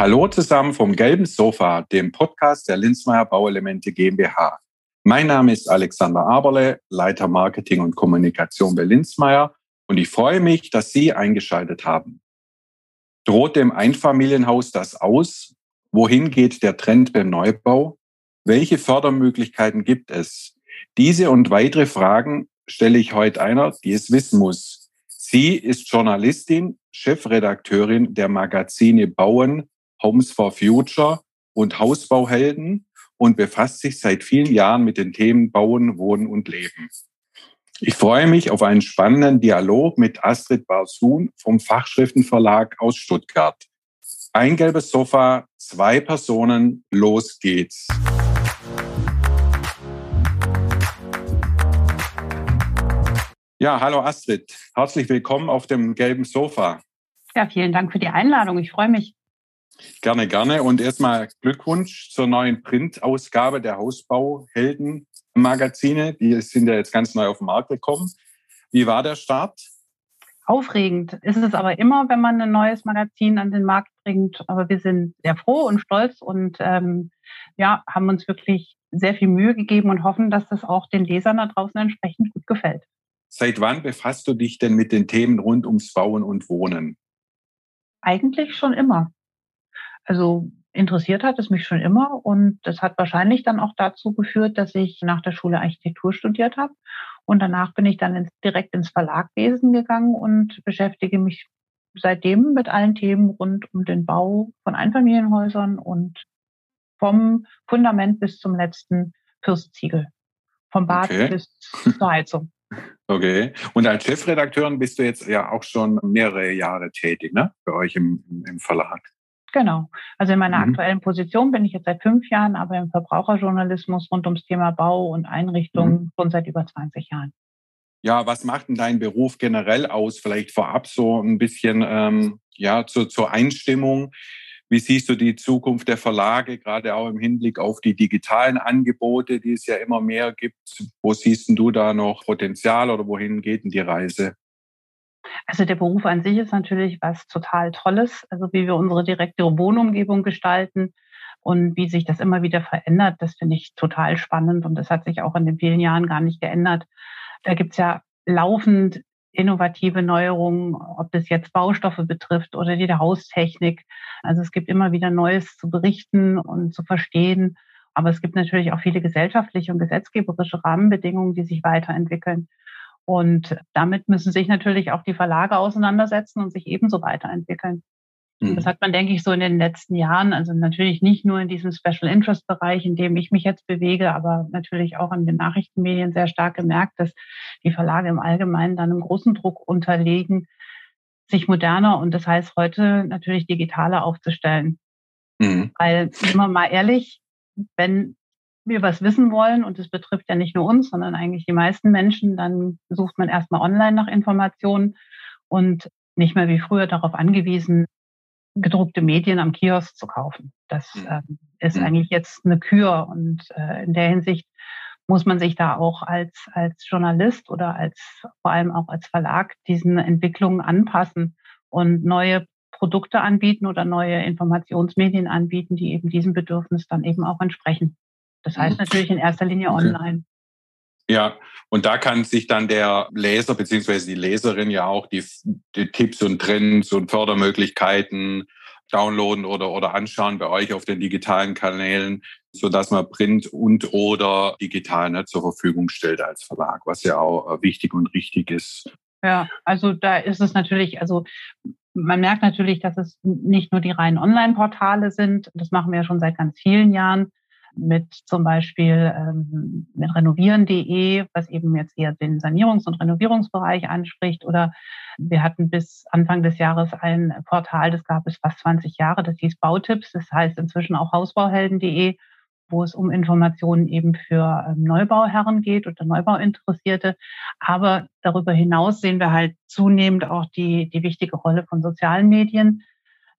Hallo zusammen vom Gelben Sofa, dem Podcast der Linzmeier Bauelemente GmbH. Mein Name ist Alexander Aberle, Leiter Marketing und Kommunikation bei Linzmeier und ich freue mich, dass Sie eingeschaltet haben. Droht dem Einfamilienhaus das aus? Wohin geht der Trend beim Neubau? Welche Fördermöglichkeiten gibt es? Diese und weitere Fragen stelle ich heute einer, die es wissen muss. Sie ist Journalistin, Chefredakteurin der Magazine Bauen, Homes for Future und Hausbauhelden und befasst sich seit vielen Jahren mit den Themen Bauen, Wohnen und Leben. Ich freue mich auf einen spannenden Dialog mit Astrid Barsun vom Fachschriftenverlag aus Stuttgart. Ein gelbes Sofa, zwei Personen, los geht's. Ja, hallo Astrid. Herzlich willkommen auf dem gelben Sofa. Ja, vielen Dank für die Einladung. Ich freue mich. Gerne, gerne. Und erstmal Glückwunsch zur neuen Printausgabe der Hausbauhelden-Magazine. Die sind ja jetzt ganz neu auf den Markt gekommen. Wie war der Start? Aufregend ist es aber immer, wenn man ein neues Magazin an den Markt bringt. Aber wir sind sehr froh und stolz und ähm, ja, haben uns wirklich sehr viel Mühe gegeben und hoffen, dass das auch den Lesern da draußen entsprechend gut gefällt. Seit wann befasst du dich denn mit den Themen rund ums Bauen und Wohnen? Eigentlich schon immer. Also interessiert hat es mich schon immer und das hat wahrscheinlich dann auch dazu geführt, dass ich nach der Schule Architektur studiert habe und danach bin ich dann ins, direkt ins Verlagwesen gegangen und beschäftige mich seitdem mit allen Themen rund um den Bau von Einfamilienhäusern und vom Fundament bis zum letzten Fürstziegel, vom Bad okay. bis zur Heizung. Okay. Und als Chefredakteurin bist du jetzt ja auch schon mehrere Jahre tätig, ne? Bei euch im, im Verlag. Genau. Also in meiner mhm. aktuellen Position bin ich jetzt seit fünf Jahren, aber im Verbraucherjournalismus rund ums Thema Bau und Einrichtung mhm. schon seit über 20 Jahren. Ja, was macht denn dein Beruf generell aus? Vielleicht vorab so ein bisschen ähm, ja zur, zur Einstimmung. Wie siehst du die Zukunft der Verlage, gerade auch im Hinblick auf die digitalen Angebote, die es ja immer mehr gibt? Wo siehst du da noch Potenzial oder wohin geht denn die Reise? Also der Beruf an sich ist natürlich was total Tolles, also wie wir unsere direkte Wohnumgebung gestalten und wie sich das immer wieder verändert, das finde ich total spannend und das hat sich auch in den vielen Jahren gar nicht geändert. Da gibt es ja laufend innovative Neuerungen, ob das jetzt Baustoffe betrifft oder die Haustechnik. Also es gibt immer wieder Neues zu berichten und zu verstehen. Aber es gibt natürlich auch viele gesellschaftliche und gesetzgeberische Rahmenbedingungen, die sich weiterentwickeln. Und damit müssen sich natürlich auch die Verlage auseinandersetzen und sich ebenso weiterentwickeln. Mhm. Das hat man, denke ich, so in den letzten Jahren, also natürlich nicht nur in diesem Special Interest Bereich, in dem ich mich jetzt bewege, aber natürlich auch in den Nachrichtenmedien sehr stark gemerkt, dass die Verlage im Allgemeinen dann einem großen Druck unterlegen, sich moderner und das heißt heute natürlich digitaler aufzustellen. Mhm. Weil, sind wir mal ehrlich, wenn wir was wissen wollen, und das betrifft ja nicht nur uns, sondern eigentlich die meisten Menschen, dann sucht man erstmal online nach Informationen und nicht mehr wie früher darauf angewiesen, gedruckte Medien am Kiosk zu kaufen. Das äh, ist mhm. eigentlich jetzt eine Kür und äh, in der Hinsicht muss man sich da auch als, als Journalist oder als vor allem auch als Verlag diesen Entwicklungen anpassen und neue Produkte anbieten oder neue Informationsmedien anbieten, die eben diesem Bedürfnis dann eben auch entsprechen. Das heißt mhm. natürlich in erster Linie online. Ja, und da kann sich dann der Leser beziehungsweise die Leserin ja auch die, die Tipps und Trends und Fördermöglichkeiten downloaden oder, oder anschauen bei euch auf den digitalen Kanälen, so dass man Print und oder digital ne, zur Verfügung stellt als Verlag, was ja auch äh, wichtig und richtig ist. Ja, also da ist es natürlich, also man merkt natürlich, dass es nicht nur die reinen Online-Portale sind. Das machen wir ja schon seit ganz vielen Jahren mit zum Beispiel ähm, mit renovieren.de, was eben jetzt eher den Sanierungs- und Renovierungsbereich anspricht. Oder wir hatten bis Anfang des Jahres ein Portal, das gab es fast 20 Jahre, das hieß Bautipps. Das heißt inzwischen auch hausbauhelden.de, wo es um Informationen eben für ähm, Neubauherren geht oder Neubauinteressierte. Aber darüber hinaus sehen wir halt zunehmend auch die, die wichtige Rolle von sozialen Medien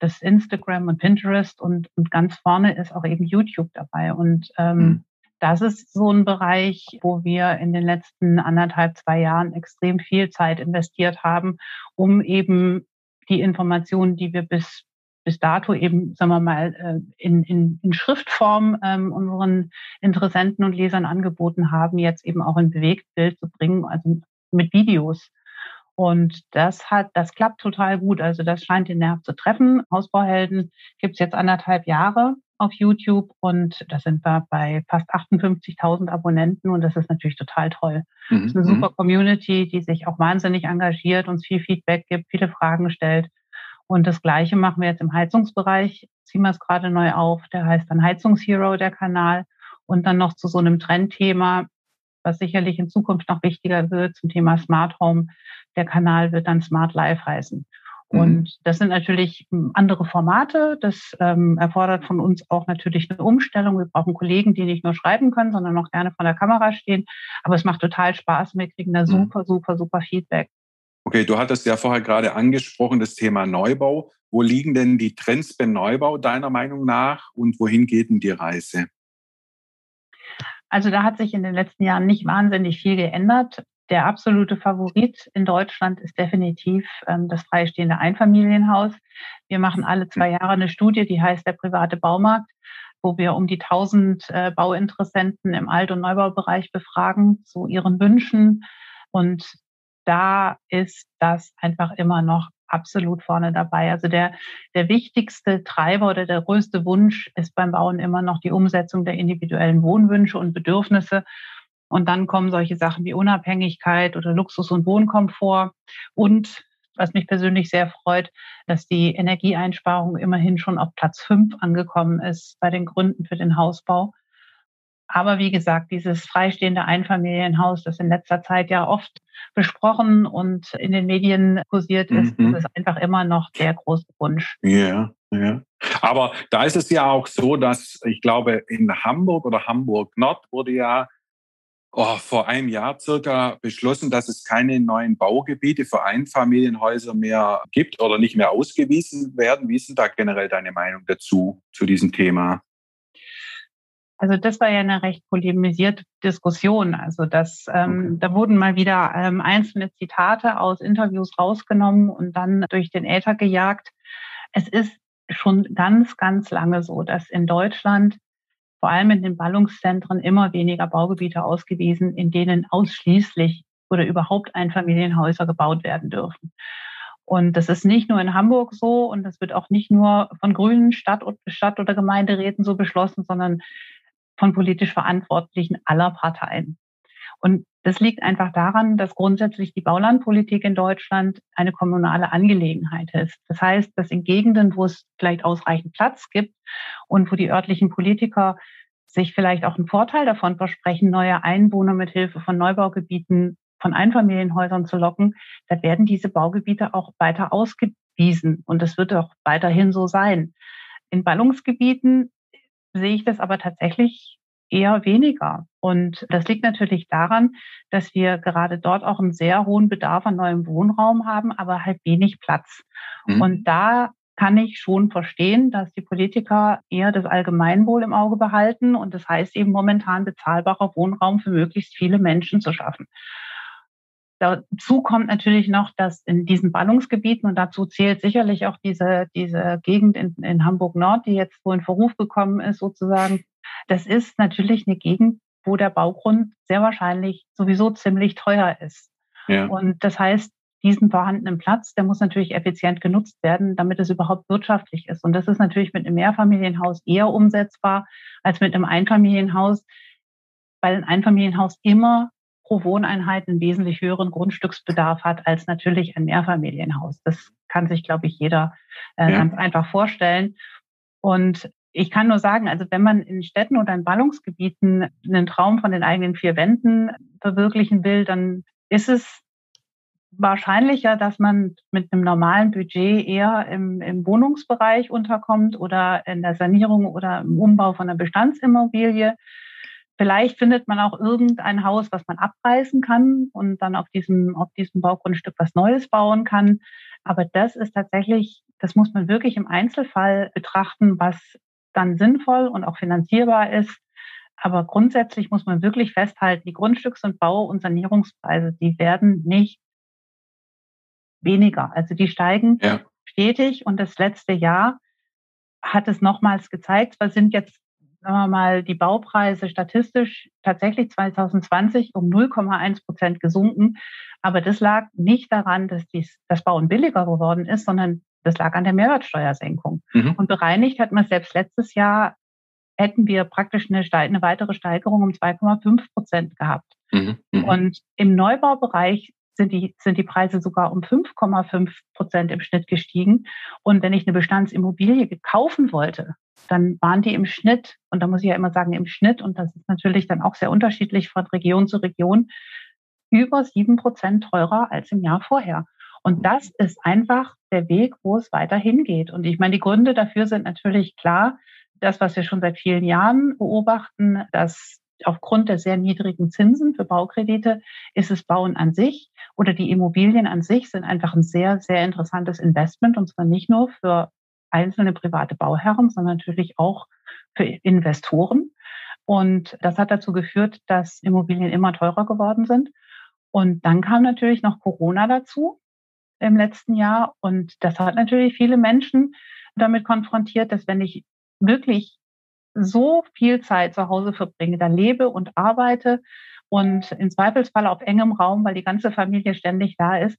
das Instagram und Pinterest und, und ganz vorne ist auch eben YouTube dabei. Und ähm, mhm. das ist so ein Bereich, wo wir in den letzten anderthalb, zwei Jahren extrem viel Zeit investiert haben, um eben die Informationen, die wir bis bis dato eben, sagen wir mal, äh, in, in, in Schriftform ähm, unseren Interessenten und Lesern angeboten haben, jetzt eben auch in Bewegtbild zu bringen, also mit Videos. Und das hat, das klappt total gut. Also das scheint den Nerv zu treffen. Hausbauhelden gibt es jetzt anderthalb Jahre auf YouTube und da sind wir bei fast 58.000 Abonnenten und das ist natürlich total toll. Mhm. Das ist eine super mhm. Community, die sich auch wahnsinnig engagiert, uns viel Feedback gibt, viele Fragen stellt. Und das Gleiche machen wir jetzt im Heizungsbereich, ziehen wir es gerade neu auf. Der heißt dann Heizungshero, der Kanal. Und dann noch zu so einem Trendthema, was sicherlich in Zukunft noch wichtiger wird, zum Thema Smart Home. Der Kanal wird dann Smart Life heißen. Mhm. Und das sind natürlich hm, andere Formate. Das ähm, erfordert von uns auch natürlich eine Umstellung. Wir brauchen Kollegen, die nicht nur schreiben können, sondern auch gerne vor der Kamera stehen. Aber es macht total Spaß. Wir kriegen da mhm. super, super, super Feedback. Okay, du hattest ja vorher gerade angesprochen, das Thema Neubau. Wo liegen denn die Trends beim Neubau deiner Meinung nach und wohin geht denn die Reise? Also da hat sich in den letzten Jahren nicht wahnsinnig viel geändert. Der absolute Favorit in Deutschland ist definitiv ähm, das freistehende Einfamilienhaus. Wir machen alle zwei Jahre eine Studie, die heißt der private Baumarkt, wo wir um die 1000 äh, Bauinteressenten im Alt- und Neubaubereich befragen zu ihren Wünschen. Und da ist das einfach immer noch absolut vorne dabei. Also der, der wichtigste Treiber oder der größte Wunsch ist beim Bauen immer noch die Umsetzung der individuellen Wohnwünsche und Bedürfnisse. Und dann kommen solche Sachen wie Unabhängigkeit oder Luxus und Wohnkomfort. Und was mich persönlich sehr freut, dass die Energieeinsparung immerhin schon auf Platz fünf angekommen ist bei den Gründen für den Hausbau. Aber wie gesagt, dieses freistehende Einfamilienhaus, das in letzter Zeit ja oft besprochen und in den Medien kursiert ist, mhm. ist einfach immer noch der große Wunsch. Ja, ja. Aber da ist es ja auch so, dass ich glaube, in Hamburg oder Hamburg Nord wurde ja oh, vor einem Jahr circa beschlossen, dass es keine neuen Baugebiete für Einfamilienhäuser mehr gibt oder nicht mehr ausgewiesen werden. Wie ist denn da generell deine Meinung dazu, zu diesem Thema? Also das war ja eine recht polemisierte Diskussion. Also das, ähm, okay. da wurden mal wieder ähm, einzelne Zitate aus Interviews rausgenommen und dann durch den Äther gejagt. Es ist schon ganz, ganz lange so, dass in Deutschland vor allem in den Ballungszentren immer weniger Baugebiete ausgewiesen, in denen ausschließlich oder überhaupt Einfamilienhäuser gebaut werden dürfen. Und das ist nicht nur in Hamburg so und das wird auch nicht nur von grünen Stadt, Stadt oder Gemeinderäten so beschlossen, sondern von politisch Verantwortlichen aller Parteien. Und das liegt einfach daran, dass grundsätzlich die Baulandpolitik in Deutschland eine kommunale Angelegenheit ist. Das heißt, dass in Gegenden, wo es vielleicht ausreichend Platz gibt und wo die örtlichen Politiker sich vielleicht auch einen Vorteil davon versprechen, neue Einwohner mit Hilfe von Neubaugebieten von Einfamilienhäusern zu locken, da werden diese Baugebiete auch weiter ausgewiesen. Und das wird auch weiterhin so sein. In Ballungsgebieten sehe ich das aber tatsächlich eher weniger. Und das liegt natürlich daran, dass wir gerade dort auch einen sehr hohen Bedarf an neuem Wohnraum haben, aber halt wenig Platz. Mhm. Und da kann ich schon verstehen, dass die Politiker eher das Allgemeinwohl im Auge behalten und das heißt eben momentan bezahlbarer Wohnraum für möglichst viele Menschen zu schaffen. Dazu kommt natürlich noch, dass in diesen Ballungsgebieten, und dazu zählt sicherlich auch diese, diese Gegend in, in Hamburg Nord, die jetzt wohl in Verruf gekommen ist, sozusagen, das ist natürlich eine Gegend, wo der Baugrund sehr wahrscheinlich sowieso ziemlich teuer ist. Ja. Und das heißt, diesen vorhandenen Platz, der muss natürlich effizient genutzt werden, damit es überhaupt wirtschaftlich ist. Und das ist natürlich mit einem Mehrfamilienhaus eher umsetzbar als mit einem Einfamilienhaus, weil ein Einfamilienhaus immer pro Wohneinheit einen wesentlich höheren Grundstücksbedarf hat als natürlich ein Mehrfamilienhaus. Das kann sich, glaube ich, jeder äh, ja. ganz einfach vorstellen. Und ich kann nur sagen, also wenn man in Städten oder in Ballungsgebieten einen Traum von den eigenen vier Wänden verwirklichen will, dann ist es wahrscheinlicher, dass man mit einem normalen Budget eher im, im Wohnungsbereich unterkommt oder in der Sanierung oder im Umbau von einer Bestandsimmobilie. Vielleicht findet man auch irgendein Haus, was man abreißen kann und dann auf diesem, auf diesem Baugrundstück was Neues bauen kann. Aber das ist tatsächlich, das muss man wirklich im Einzelfall betrachten, was dann sinnvoll und auch finanzierbar ist. Aber grundsätzlich muss man wirklich festhalten, die Grundstücks- und Bau- und Sanierungspreise, die werden nicht weniger. Also die steigen ja. stetig und das letzte Jahr hat es nochmals gezeigt, was sind jetzt sagen wir mal, die Baupreise statistisch tatsächlich 2020 um 0,1 Prozent gesunken. Aber das lag nicht daran, dass dies, das Bauen billiger geworden ist, sondern das lag an der Mehrwertsteuersenkung. Mhm. Und bereinigt hat man selbst letztes Jahr, hätten wir praktisch eine, eine weitere Steigerung um 2,5 Prozent gehabt. Mhm. Mhm. Und im Neubaubereich sind die, sind die Preise sogar um 5,5 Prozent im Schnitt gestiegen. Und wenn ich eine Bestandsimmobilie kaufen wollte, dann waren die im Schnitt, und da muss ich ja immer sagen, im Schnitt, und das ist natürlich dann auch sehr unterschiedlich von Region zu Region, über sieben Prozent teurer als im Jahr vorher. Und das ist einfach der Weg, wo es weiterhin geht. Und ich meine, die Gründe dafür sind natürlich klar. Das, was wir schon seit vielen Jahren beobachten, dass aufgrund der sehr niedrigen Zinsen für Baukredite ist es Bauen an sich oder die Immobilien an sich sind einfach ein sehr, sehr interessantes Investment und zwar nicht nur für einzelne private Bauherren, sondern natürlich auch für Investoren. Und das hat dazu geführt, dass Immobilien immer teurer geworden sind. Und dann kam natürlich noch Corona dazu im letzten Jahr. Und das hat natürlich viele Menschen damit konfrontiert, dass wenn ich wirklich so viel Zeit zu Hause verbringe, da lebe und arbeite und im Zweifelsfall auf engem Raum, weil die ganze Familie ständig da ist,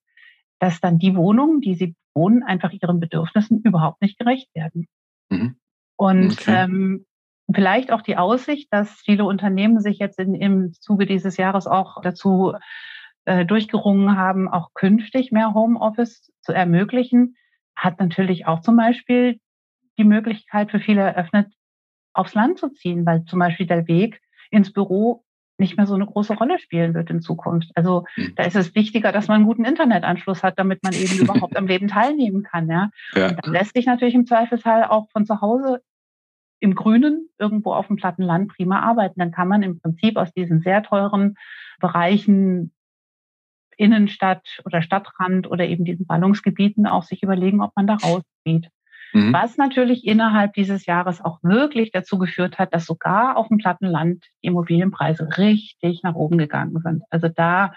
dass dann die Wohnungen, die sie wohnen, einfach ihren Bedürfnissen überhaupt nicht gerecht werden. Mhm. Und okay. ähm, vielleicht auch die Aussicht, dass viele Unternehmen sich jetzt in, im Zuge dieses Jahres auch dazu äh, durchgerungen haben, auch künftig mehr Homeoffice zu ermöglichen, hat natürlich auch zum Beispiel die Möglichkeit für viele eröffnet, aufs Land zu ziehen, weil zum Beispiel der Weg ins Büro nicht mehr so eine große Rolle spielen wird in Zukunft. Also mhm. da ist es wichtiger, dass man einen guten Internetanschluss hat, damit man eben überhaupt am Leben teilnehmen kann. Ja? ja. Und dann lässt sich natürlich im Zweifelsfall auch von zu Hause im Grünen irgendwo auf dem platten Land prima arbeiten. Dann kann man im Prinzip aus diesen sehr teuren Bereichen Innenstadt oder Stadtrand oder eben diesen Ballungsgebieten auch sich überlegen, ob man da rausgeht. Mhm. Was natürlich innerhalb dieses Jahres auch wirklich dazu geführt hat, dass sogar auf dem platten Land die Immobilienpreise richtig nach oben gegangen sind. Also da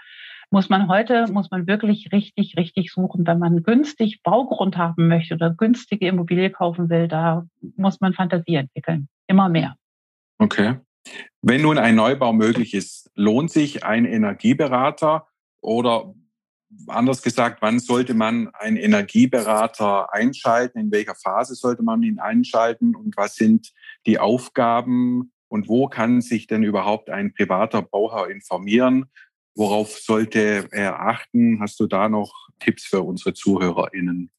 muss man heute, muss man wirklich richtig, richtig suchen. Wenn man günstig Baugrund haben möchte oder günstige Immobilie kaufen will, da muss man Fantasie entwickeln. Immer mehr. Okay. Wenn nun ein Neubau möglich ist, lohnt sich ein Energieberater oder anders gesagt, wann sollte man einen Energieberater einschalten? In welcher Phase sollte man ihn einschalten? Und was sind die Aufgaben? Und wo kann sich denn überhaupt ein privater Bauherr informieren? Worauf sollte er achten? Hast du da noch Tipps für unsere ZuhörerInnen?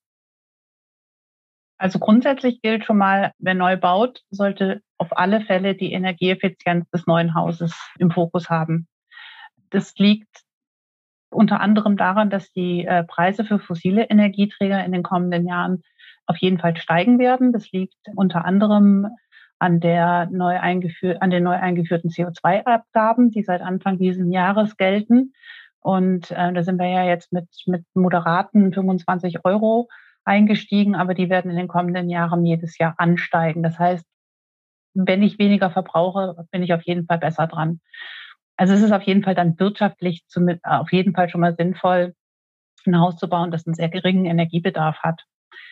Also grundsätzlich gilt schon mal, wer neu baut, sollte auf alle Fälle die Energieeffizienz des neuen Hauses im Fokus haben. Das liegt unter anderem daran, dass die äh, Preise für fossile Energieträger in den kommenden Jahren auf jeden Fall steigen werden. Das liegt unter anderem an, der neu an den neu eingeführten CO2-Abgaben, die seit Anfang dieses Jahres gelten. Und äh, da sind wir ja jetzt mit, mit moderaten 25 Euro eingestiegen, aber die werden in den kommenden Jahren jedes Jahr ansteigen. Das heißt, wenn ich weniger verbrauche, bin ich auf jeden Fall besser dran. Also es ist auf jeden Fall dann wirtschaftlich zum, auf jeden Fall schon mal sinnvoll, ein Haus zu bauen, das einen sehr geringen Energiebedarf hat.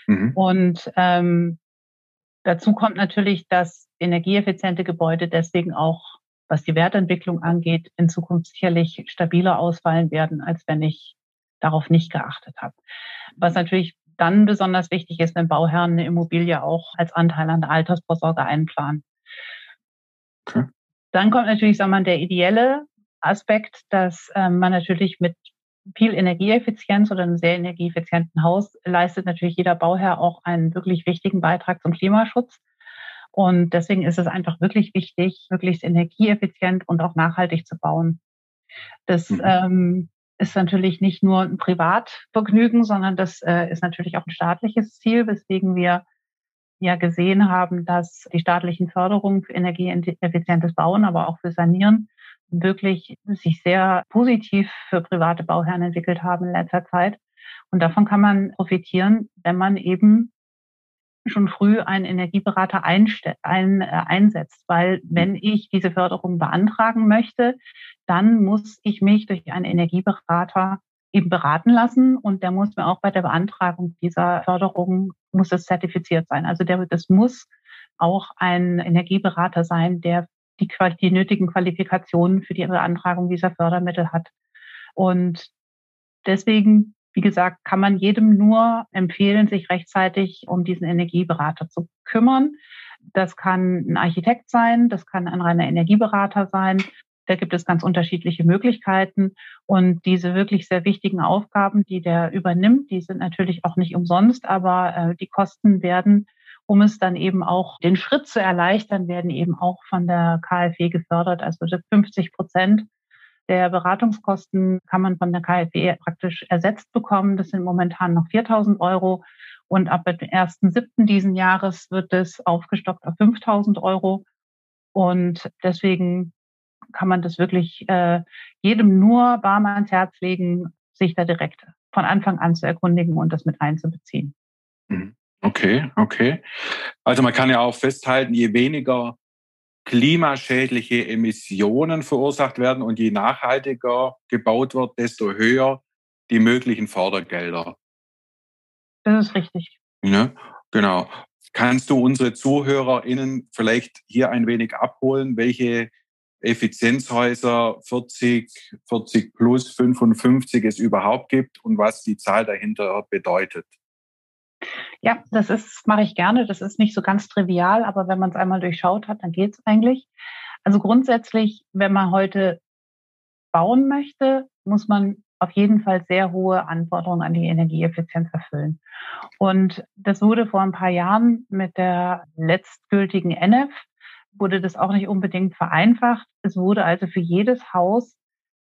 Mhm. Und ähm, dazu kommt natürlich, dass energieeffiziente Gebäude deswegen auch, was die Wertentwicklung angeht, in Zukunft sicherlich stabiler ausfallen werden, als wenn ich darauf nicht geachtet habe. Was natürlich dann besonders wichtig ist, wenn Bauherren eine Immobilie auch als Anteil an der Altersvorsorge einplanen. Okay. Dann kommt natürlich, sagen wir mal, der ideelle Aspekt, dass ähm, man natürlich mit viel Energieeffizienz oder einem sehr energieeffizienten Haus leistet natürlich jeder Bauherr auch einen wirklich wichtigen Beitrag zum Klimaschutz. Und deswegen ist es einfach wirklich wichtig, möglichst energieeffizient und auch nachhaltig zu bauen. Das mhm. ähm, ist natürlich nicht nur ein Privatvergnügen, sondern das äh, ist natürlich auch ein staatliches Ziel, weswegen wir ja gesehen haben, dass die staatlichen Förderungen für energieeffizientes Bauen, aber auch für Sanieren wirklich sich sehr positiv für private Bauherren entwickelt haben in letzter Zeit. Und davon kann man profitieren, wenn man eben schon früh einen Energieberater ein, äh, einsetzt. Weil wenn ich diese Förderung beantragen möchte, dann muss ich mich durch einen Energieberater eben beraten lassen und der muss mir auch bei der Beantragung dieser Förderung muss es zertifiziert sein. Also der, das muss auch ein Energieberater sein, der die, die nötigen Qualifikationen für die Beantragung dieser Fördermittel hat. Und deswegen, wie gesagt, kann man jedem nur empfehlen, sich rechtzeitig um diesen Energieberater zu kümmern. Das kann ein Architekt sein, das kann ein reiner Energieberater sein. Da gibt es ganz unterschiedliche Möglichkeiten. Und diese wirklich sehr wichtigen Aufgaben, die der übernimmt, die sind natürlich auch nicht umsonst, aber äh, die Kosten werden, um es dann eben auch den Schritt zu erleichtern, werden eben auch von der KfW gefördert. Also 50 Prozent der Beratungskosten kann man von der KfW praktisch ersetzt bekommen. Das sind momentan noch 4.000 Euro. Und ab dem 1.7. diesen Jahres wird es aufgestockt auf 5.000 Euro. Und deswegen kann man das wirklich äh, jedem nur warm ans Herz legen, sich da direkt von Anfang an zu erkundigen und das mit einzubeziehen. Mhm. Okay, okay. Also man kann ja auch festhalten, je weniger klimaschädliche Emissionen verursacht werden und je nachhaltiger gebaut wird, desto höher die möglichen Fördergelder. Das ist richtig. Ne? Genau. Kannst du unsere ZuhörerInnen vielleicht hier ein wenig abholen, welche Effizienzhäuser 40, 40 plus 55 es überhaupt gibt und was die Zahl dahinter bedeutet? Ja, das ist, mache ich gerne. Das ist nicht so ganz trivial, aber wenn man es einmal durchschaut hat, dann geht es eigentlich. Also grundsätzlich, wenn man heute bauen möchte, muss man auf jeden Fall sehr hohe Anforderungen an die Energieeffizienz erfüllen. Und das wurde vor ein paar Jahren mit der letztgültigen NF, wurde das auch nicht unbedingt vereinfacht. Es wurde also für jedes Haus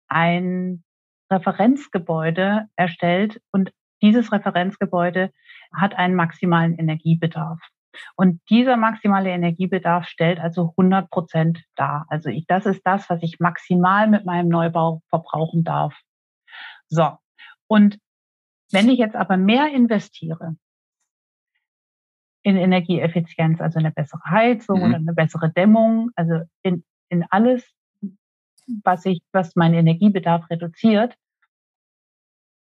ein Referenzgebäude erstellt und dieses Referenzgebäude hat einen maximalen Energiebedarf. Und dieser maximale Energiebedarf stellt also 100 Prozent dar. Also ich, das ist das, was ich maximal mit meinem Neubau verbrauchen darf. So. Und wenn ich jetzt aber mehr investiere in Energieeffizienz, also eine bessere Heizung mhm. oder eine bessere Dämmung, also in, in alles, was ich, was meinen Energiebedarf reduziert,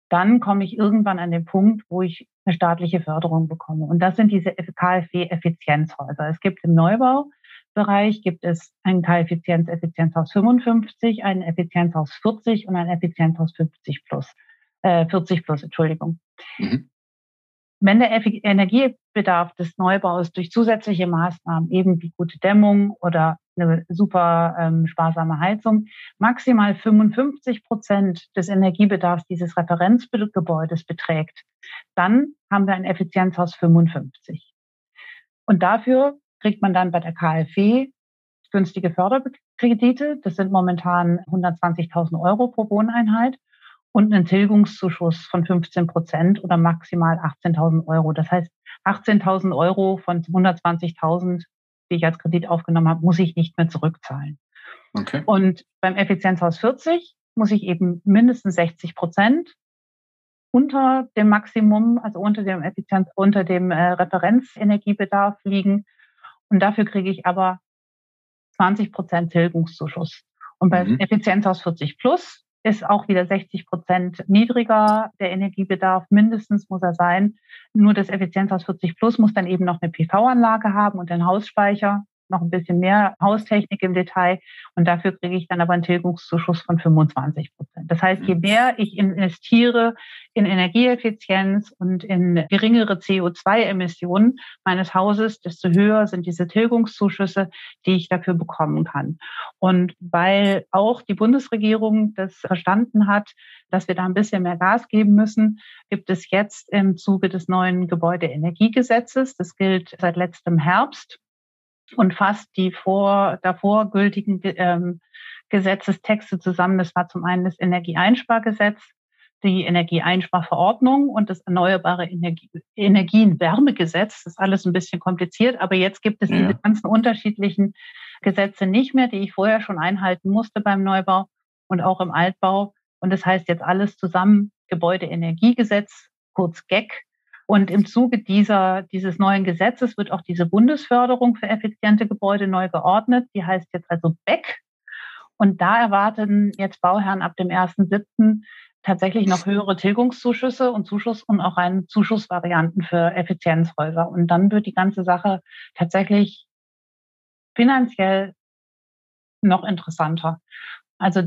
dann komme ich irgendwann an den Punkt, wo ich eine staatliche Förderung bekomme. Und das sind diese KfW-Effizienzhäuser. Es gibt im Neubaubereich gibt es ein KfW-Effizienzhaus 55, ein Effizienzhaus 40 und ein Effizienzhaus 50 plus, äh, 40 plus, Entschuldigung. Mhm. Wenn der Energiebedarf des Neubaus durch zusätzliche Maßnahmen, eben wie gute Dämmung oder eine super ähm, sparsame Heizung, maximal 55 Prozent des Energiebedarfs dieses Referenzgebäudes beträgt, dann haben wir ein Effizienzhaus 55. Und dafür kriegt man dann bei der KfW günstige Förderkredite. Das sind momentan 120.000 Euro pro Wohneinheit und einen Tilgungszuschuss von 15 Prozent oder maximal 18.000 Euro. Das heißt, 18.000 Euro von 120.000, die ich als Kredit aufgenommen habe, muss ich nicht mehr zurückzahlen. Okay. Und beim Effizienzhaus 40 muss ich eben mindestens 60 Prozent unter dem Maximum, also unter dem Effizienz, unter dem äh, Referenzenergiebedarf liegen. Und dafür kriege ich aber 20 Prozent Tilgungszuschuss. Und beim mhm. Effizienzhaus 40 Plus ist auch wieder 60 Prozent niedriger. Der Energiebedarf mindestens muss er sein. Nur das Effizienzhaus 40 Plus muss dann eben noch eine PV-Anlage haben und einen Hausspeicher noch ein bisschen mehr Haustechnik im Detail und dafür kriege ich dann aber einen Tilgungszuschuss von 25 Prozent. Das heißt, je mhm. mehr ich investiere in Energieeffizienz und in geringere CO2-Emissionen meines Hauses, desto höher sind diese Tilgungszuschüsse, die ich dafür bekommen kann. Und weil auch die Bundesregierung das verstanden hat, dass wir da ein bisschen mehr Gas geben müssen, gibt es jetzt im Zuge des neuen Gebäudeenergiegesetzes, das gilt seit letztem Herbst, und fasst die vor, davor gültigen ähm, Gesetzestexte zusammen. Das war zum einen das Energieeinspargesetz, die Energieeinsparverordnung und das Erneuerbare Energie, Energienwärmegesetz. Das ist alles ein bisschen kompliziert, aber jetzt gibt es ja. diese ganzen unterschiedlichen Gesetze nicht mehr, die ich vorher schon einhalten musste beim Neubau und auch im Altbau. Und das heißt jetzt alles zusammen Gebäudeenergiegesetz, kurz GEC, und im Zuge dieser, dieses neuen Gesetzes wird auch diese Bundesförderung für effiziente Gebäude neu geordnet. Die heißt jetzt also BEC. Und da erwarten jetzt Bauherren ab dem 1.7., tatsächlich noch höhere Tilgungszuschüsse und Zuschuss und auch rein Zuschussvarianten für Effizienzhäuser. Und dann wird die ganze Sache tatsächlich finanziell noch interessanter. Also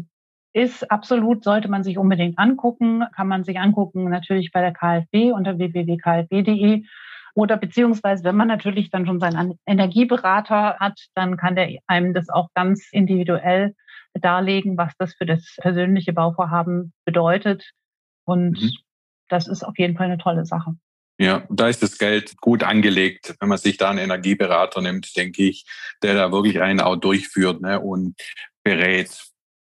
ist absolut, sollte man sich unbedingt angucken, kann man sich angucken natürlich bei der KfW unter www.kfw.de oder beziehungsweise, wenn man natürlich dann schon seinen Energieberater hat, dann kann der einem das auch ganz individuell darlegen, was das für das persönliche Bauvorhaben bedeutet. Und mhm. das ist auf jeden Fall eine tolle Sache. Ja, da ist das Geld gut angelegt, wenn man sich da einen Energieberater nimmt, denke ich, der da wirklich einen auch durchführt ne, und berät.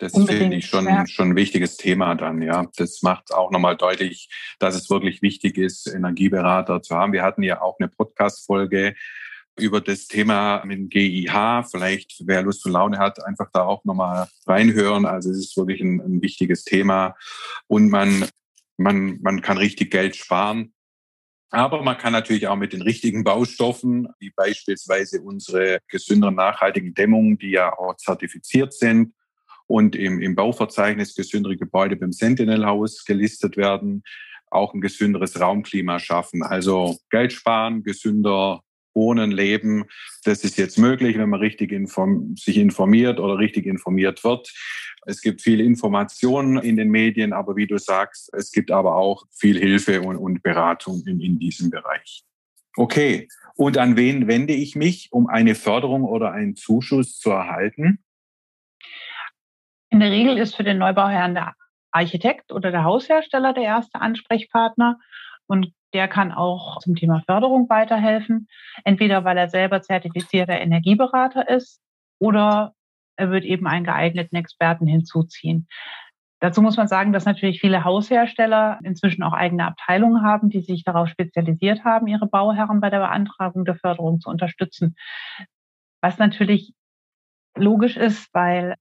Das finde ich schon, ja. schon ein wichtiges Thema dann, ja. Das macht auch nochmal deutlich, dass es wirklich wichtig ist, Energieberater zu haben. Wir hatten ja auch eine Podcast-Folge über das Thema mit dem GIH. Vielleicht, wer Lust und Laune hat, einfach da auch nochmal reinhören. Also es ist wirklich ein, ein wichtiges Thema und man, man, man kann richtig Geld sparen. Aber man kann natürlich auch mit den richtigen Baustoffen, wie beispielsweise unsere gesünderen nachhaltigen Dämmungen, die ja auch zertifiziert sind, und im, im Bauverzeichnis gesündere Gebäude beim Sentinel-Haus gelistet werden, auch ein gesünderes Raumklima schaffen. Also Geld sparen, gesünder wohnen, leben. Das ist jetzt möglich, wenn man richtig inform sich informiert oder richtig informiert wird. Es gibt viel Informationen in den Medien, aber wie du sagst, es gibt aber auch viel Hilfe und, und Beratung in, in diesem Bereich. Okay, und an wen wende ich mich, um eine Förderung oder einen Zuschuss zu erhalten? In der Regel ist für den Neubauherrn der Architekt oder der Haushersteller der erste Ansprechpartner und der kann auch zum Thema Förderung weiterhelfen, entweder weil er selber zertifizierter Energieberater ist oder er wird eben einen geeigneten Experten hinzuziehen. Dazu muss man sagen, dass natürlich viele Haushersteller inzwischen auch eigene Abteilungen haben, die sich darauf spezialisiert haben, ihre Bauherren bei der Beantragung der Förderung zu unterstützen. Was natürlich logisch ist, weil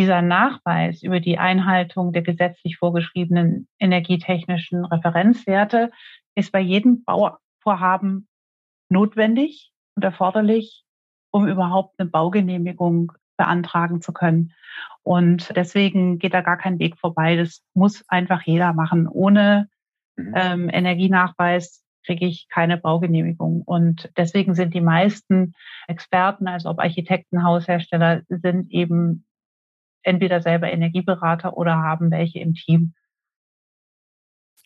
dieser Nachweis über die Einhaltung der gesetzlich vorgeschriebenen energietechnischen Referenzwerte ist bei jedem Bauvorhaben notwendig und erforderlich, um überhaupt eine Baugenehmigung beantragen zu können. Und deswegen geht da gar kein Weg vorbei. Das muss einfach jeder machen. Ohne mhm. ähm, Energienachweis kriege ich keine Baugenehmigung. Und deswegen sind die meisten Experten, also ob Architekten, Haushersteller, sind eben entweder selber Energieberater oder haben welche im Team.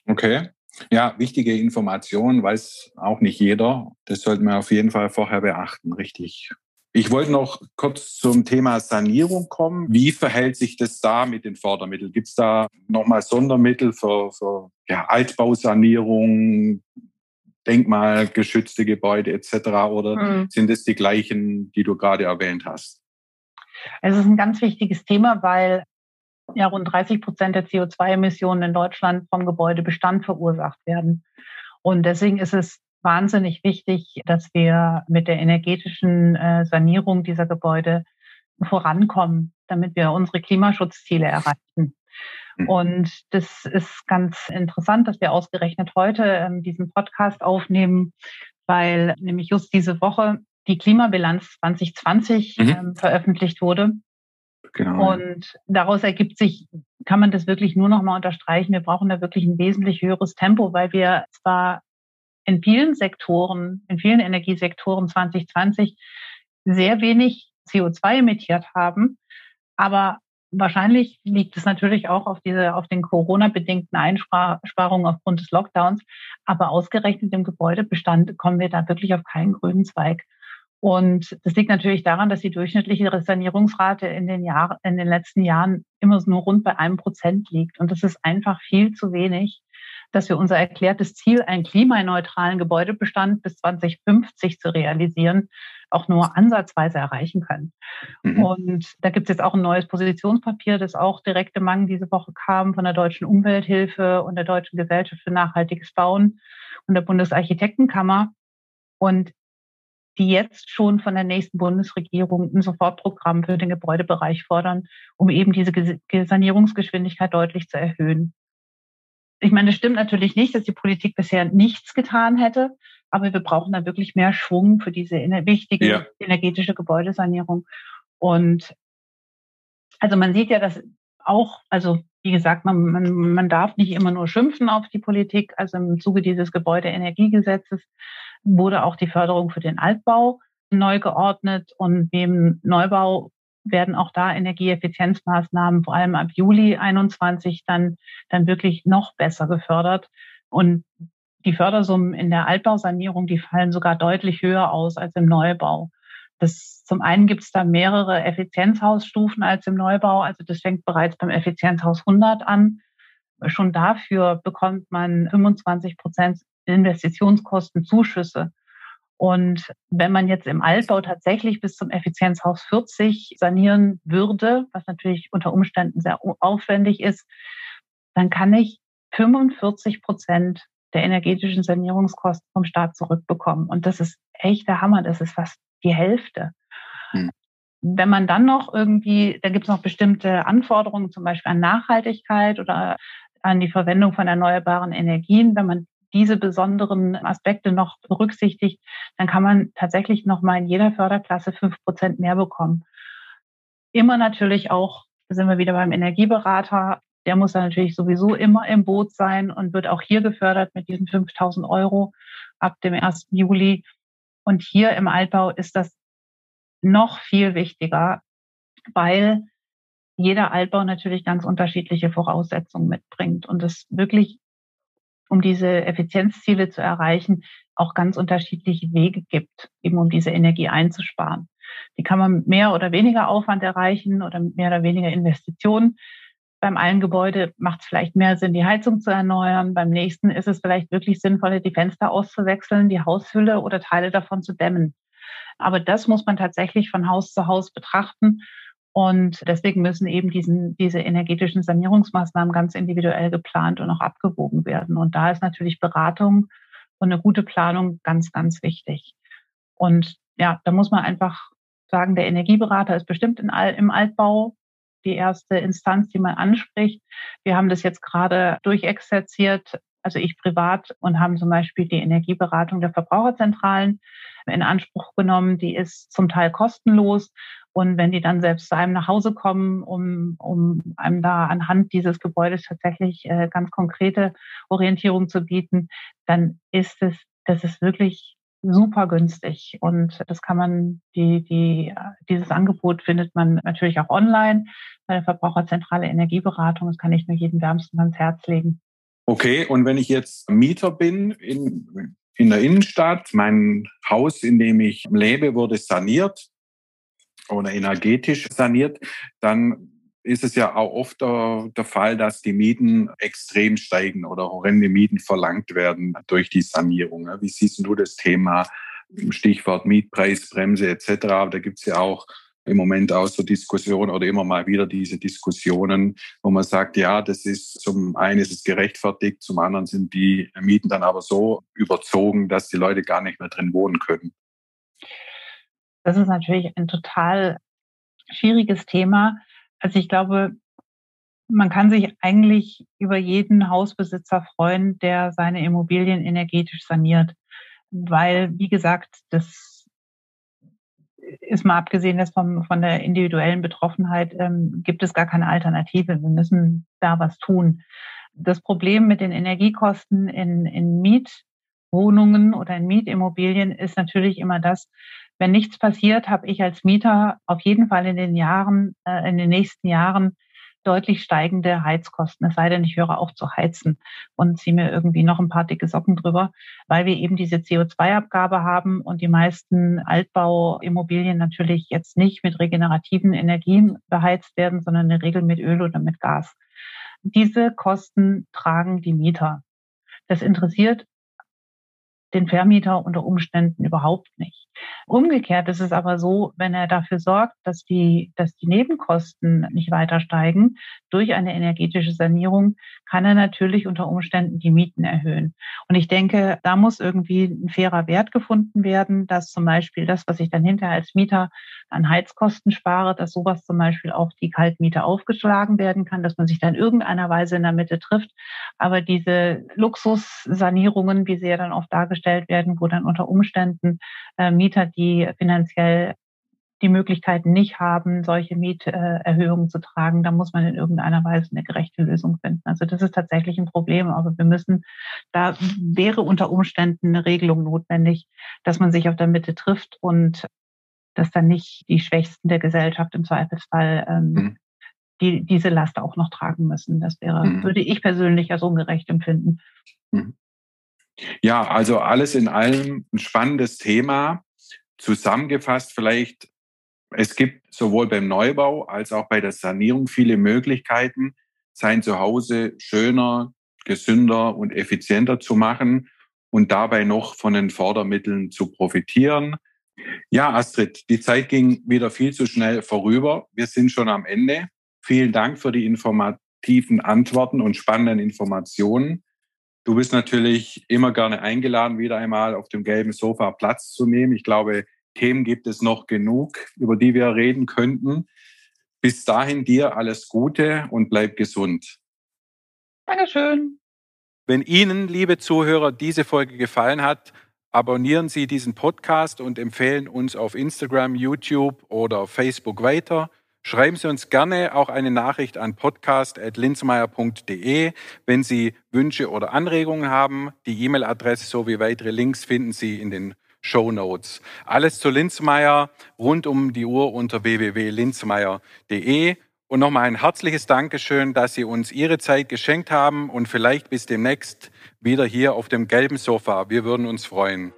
Okay. Ja, wichtige Information weiß auch nicht jeder. Das sollte man auf jeden Fall vorher beachten, richtig. Ich wollte noch kurz zum Thema Sanierung kommen. Wie verhält sich das da mit den Fördermitteln? Gibt es da nochmal Sondermittel für, für ja, Altbausanierung, denkmalgeschützte Gebäude etc. Oder mhm. sind es die gleichen, die du gerade erwähnt hast? Es ist ein ganz wichtiges Thema, weil ja rund 30 Prozent der CO2-Emissionen in Deutschland vom Gebäudebestand verursacht werden. Und deswegen ist es wahnsinnig wichtig, dass wir mit der energetischen äh, Sanierung dieser Gebäude vorankommen, damit wir unsere Klimaschutzziele erreichen. Mhm. Und das ist ganz interessant, dass wir ausgerechnet heute ähm, diesen Podcast aufnehmen, weil nämlich just diese Woche die Klimabilanz 2020 mhm. ähm, veröffentlicht wurde. Genau. Und daraus ergibt sich, kann man das wirklich nur noch mal unterstreichen. Wir brauchen da wirklich ein wesentlich höheres Tempo, weil wir zwar in vielen Sektoren, in vielen Energiesektoren 2020 sehr wenig CO2 emittiert haben, aber wahrscheinlich liegt es natürlich auch auf diese, auf den Corona-bedingten Einsparungen aufgrund des Lockdowns. Aber ausgerechnet im Gebäudebestand kommen wir da wirklich auf keinen grünen Zweig. Und das liegt natürlich daran, dass die durchschnittliche Sanierungsrate in den, Jahr, in den letzten Jahren immer nur rund bei einem Prozent liegt. Und das ist einfach viel zu wenig, dass wir unser erklärtes Ziel, einen klimaneutralen Gebäudebestand bis 2050 zu realisieren, auch nur ansatzweise erreichen können. Mhm. Und da gibt es jetzt auch ein neues Positionspapier, das auch direkt im Mangel diese Woche kam von der Deutschen Umwelthilfe und der Deutschen Gesellschaft für nachhaltiges Bauen und der Bundesarchitektenkammer. Und die jetzt schon von der nächsten Bundesregierung ein Sofortprogramm für den Gebäudebereich fordern, um eben diese Sanierungsgeschwindigkeit deutlich zu erhöhen. Ich meine, es stimmt natürlich nicht, dass die Politik bisher nichts getan hätte, aber wir brauchen da wirklich mehr Schwung für diese wichtige ja. energetische Gebäudesanierung. Und also man sieht ja, dass auch, also wie gesagt, man, man, man darf nicht immer nur schimpfen auf die Politik. Also im Zuge dieses Gebäudeenergiegesetzes wurde auch die Förderung für den Altbau neu geordnet und neben Neubau werden auch da Energieeffizienzmaßnahmen vor allem ab Juli 21 dann, dann wirklich noch besser gefördert. Und die Fördersummen in der Altbausanierung, die fallen sogar deutlich höher aus als im Neubau. Das, zum einen gibt es da mehrere Effizienzhausstufen als im Neubau. Also das fängt bereits beim Effizienzhaus 100 an. Schon dafür bekommt man 25 Prozent Investitionskostenzuschüsse. Und wenn man jetzt im Altbau tatsächlich bis zum Effizienzhaus 40 sanieren würde, was natürlich unter Umständen sehr aufwendig ist, dann kann ich 45 Prozent der energetischen Sanierungskosten vom Staat zurückbekommen. Und das ist echt der Hammer. Das ist fast die Hälfte. Hm. Wenn man dann noch irgendwie, da gibt es noch bestimmte Anforderungen, zum Beispiel an Nachhaltigkeit oder an die Verwendung von erneuerbaren Energien. Wenn man diese besonderen Aspekte noch berücksichtigt, dann kann man tatsächlich noch mal in jeder Förderklasse fünf Prozent mehr bekommen. Immer natürlich auch, da sind wir wieder beim Energieberater, der muss dann natürlich sowieso immer im Boot sein und wird auch hier gefördert mit diesen 5000 Euro ab dem 1. Juli. Und hier im Altbau ist das noch viel wichtiger, weil jeder Altbau natürlich ganz unterschiedliche Voraussetzungen mitbringt und es wirklich, um diese Effizienzziele zu erreichen, auch ganz unterschiedliche Wege gibt, eben um diese Energie einzusparen. Die kann man mehr oder weniger Aufwand erreichen oder mehr oder weniger Investitionen. Beim einen Gebäude macht es vielleicht mehr Sinn, die Heizung zu erneuern. Beim nächsten ist es vielleicht wirklich sinnvoller, die Fenster auszuwechseln, die Haushülle oder Teile davon zu dämmen. Aber das muss man tatsächlich von Haus zu Haus betrachten. Und deswegen müssen eben diesen, diese energetischen Sanierungsmaßnahmen ganz individuell geplant und auch abgewogen werden. Und da ist natürlich Beratung und eine gute Planung ganz, ganz wichtig. Und ja, da muss man einfach sagen, der Energieberater ist bestimmt in, im Altbau die erste Instanz, die man anspricht. Wir haben das jetzt gerade durchexerziert, also ich privat, und haben zum Beispiel die Energieberatung der Verbraucherzentralen in Anspruch genommen. Die ist zum Teil kostenlos. Und wenn die dann selbst zu einem nach Hause kommen, um, um einem da anhand dieses Gebäudes tatsächlich äh, ganz konkrete Orientierung zu bieten, dann ist es, das ist wirklich super günstig. Und das kann man, die, die, dieses Angebot findet man natürlich auch online bei der Verbraucherzentrale Energieberatung. Das kann ich nur jedem wärmsten ans Herz legen. Okay, und wenn ich jetzt Mieter bin in, in der Innenstadt, mein Haus, in dem ich lebe, wurde saniert oder energetisch saniert, dann ist es ja auch oft der, der, Fall, dass die Mieten extrem steigen oder horrende Mieten verlangt werden durch die Sanierung. Wie siehst du das Thema? Stichwort Mietpreisbremse etc. Da gibt es ja auch im Moment auch so Diskussionen oder immer mal wieder diese Diskussionen, wo man sagt, ja, das ist zum einen ist es gerechtfertigt, zum anderen sind die Mieten dann aber so überzogen, dass die Leute gar nicht mehr drin wohnen können. Das ist natürlich ein total schwieriges Thema. Also ich glaube, man kann sich eigentlich über jeden Hausbesitzer freuen, der seine Immobilien energetisch saniert. Weil, wie gesagt, das ist mal abgesehen dass vom, von der individuellen Betroffenheit, ähm, gibt es gar keine Alternative. Wir müssen da was tun. Das Problem mit den Energiekosten in, in Mietwohnungen oder in Mietimmobilien ist natürlich immer das, wenn nichts passiert, habe ich als Mieter auf jeden Fall in den Jahren, äh, in den nächsten Jahren deutlich steigende Heizkosten. Es sei denn, ich höre auf zu heizen und ziehe mir irgendwie noch ein paar dicke Socken drüber, weil wir eben diese CO2-Abgabe haben und die meisten Altbauimmobilien natürlich jetzt nicht mit regenerativen Energien beheizt werden, sondern in der Regel mit Öl oder mit Gas. Diese Kosten tragen die Mieter. Das interessiert den Vermieter unter Umständen überhaupt nicht. Umgekehrt ist es aber so, wenn er dafür sorgt, dass die, dass die Nebenkosten nicht weiter steigen durch eine energetische Sanierung, kann er natürlich unter Umständen die Mieten erhöhen. Und ich denke, da muss irgendwie ein fairer Wert gefunden werden, dass zum Beispiel das, was ich dann hinterher als Mieter an Heizkosten spare, dass sowas zum Beispiel auf die Kaltmiete aufgeschlagen werden kann, dass man sich dann in irgendeiner Weise in der Mitte trifft. Aber diese Luxussanierungen, wie sie ja dann oft dargestellt werden, wo dann unter Umständen äh, Mieter, die finanziell die Möglichkeiten nicht haben, solche Mieterhöhungen zu tragen, dann muss man in irgendeiner Weise eine gerechte Lösung finden. Also das ist tatsächlich ein Problem. Aber wir müssen, da wäre unter Umständen eine Regelung notwendig, dass man sich auf der Mitte trifft und dass dann nicht die Schwächsten der Gesellschaft im Zweifelsfall ähm, mhm. die, diese Last auch noch tragen müssen. Das wäre, mhm. würde ich persönlich als ungerecht empfinden. Mhm. Ja, also alles in allem ein spannendes Thema. Zusammengefasst vielleicht, es gibt sowohl beim Neubau als auch bei der Sanierung viele Möglichkeiten, sein Zuhause schöner, gesünder und effizienter zu machen und dabei noch von den Fördermitteln zu profitieren. Ja, Astrid, die Zeit ging wieder viel zu schnell vorüber. Wir sind schon am Ende. Vielen Dank für die informativen Antworten und spannenden Informationen. Du bist natürlich immer gerne eingeladen, wieder einmal auf dem gelben Sofa Platz zu nehmen. Ich glaube, Themen gibt es noch genug, über die wir reden könnten. Bis dahin dir alles Gute und bleib gesund. Dankeschön. Wenn Ihnen, liebe Zuhörer, diese Folge gefallen hat, abonnieren Sie diesen Podcast und empfehlen uns auf Instagram, YouTube oder Facebook weiter. Schreiben Sie uns gerne auch eine Nachricht an podcast.linzmeier.de, wenn Sie Wünsche oder Anregungen haben. Die E-Mail-Adresse sowie weitere Links finden Sie in den Show Notes. Alles zu Linzmeier rund um die Uhr unter www.linzmeier.de. Und nochmal ein herzliches Dankeschön, dass Sie uns Ihre Zeit geschenkt haben und vielleicht bis demnächst wieder hier auf dem gelben Sofa. Wir würden uns freuen.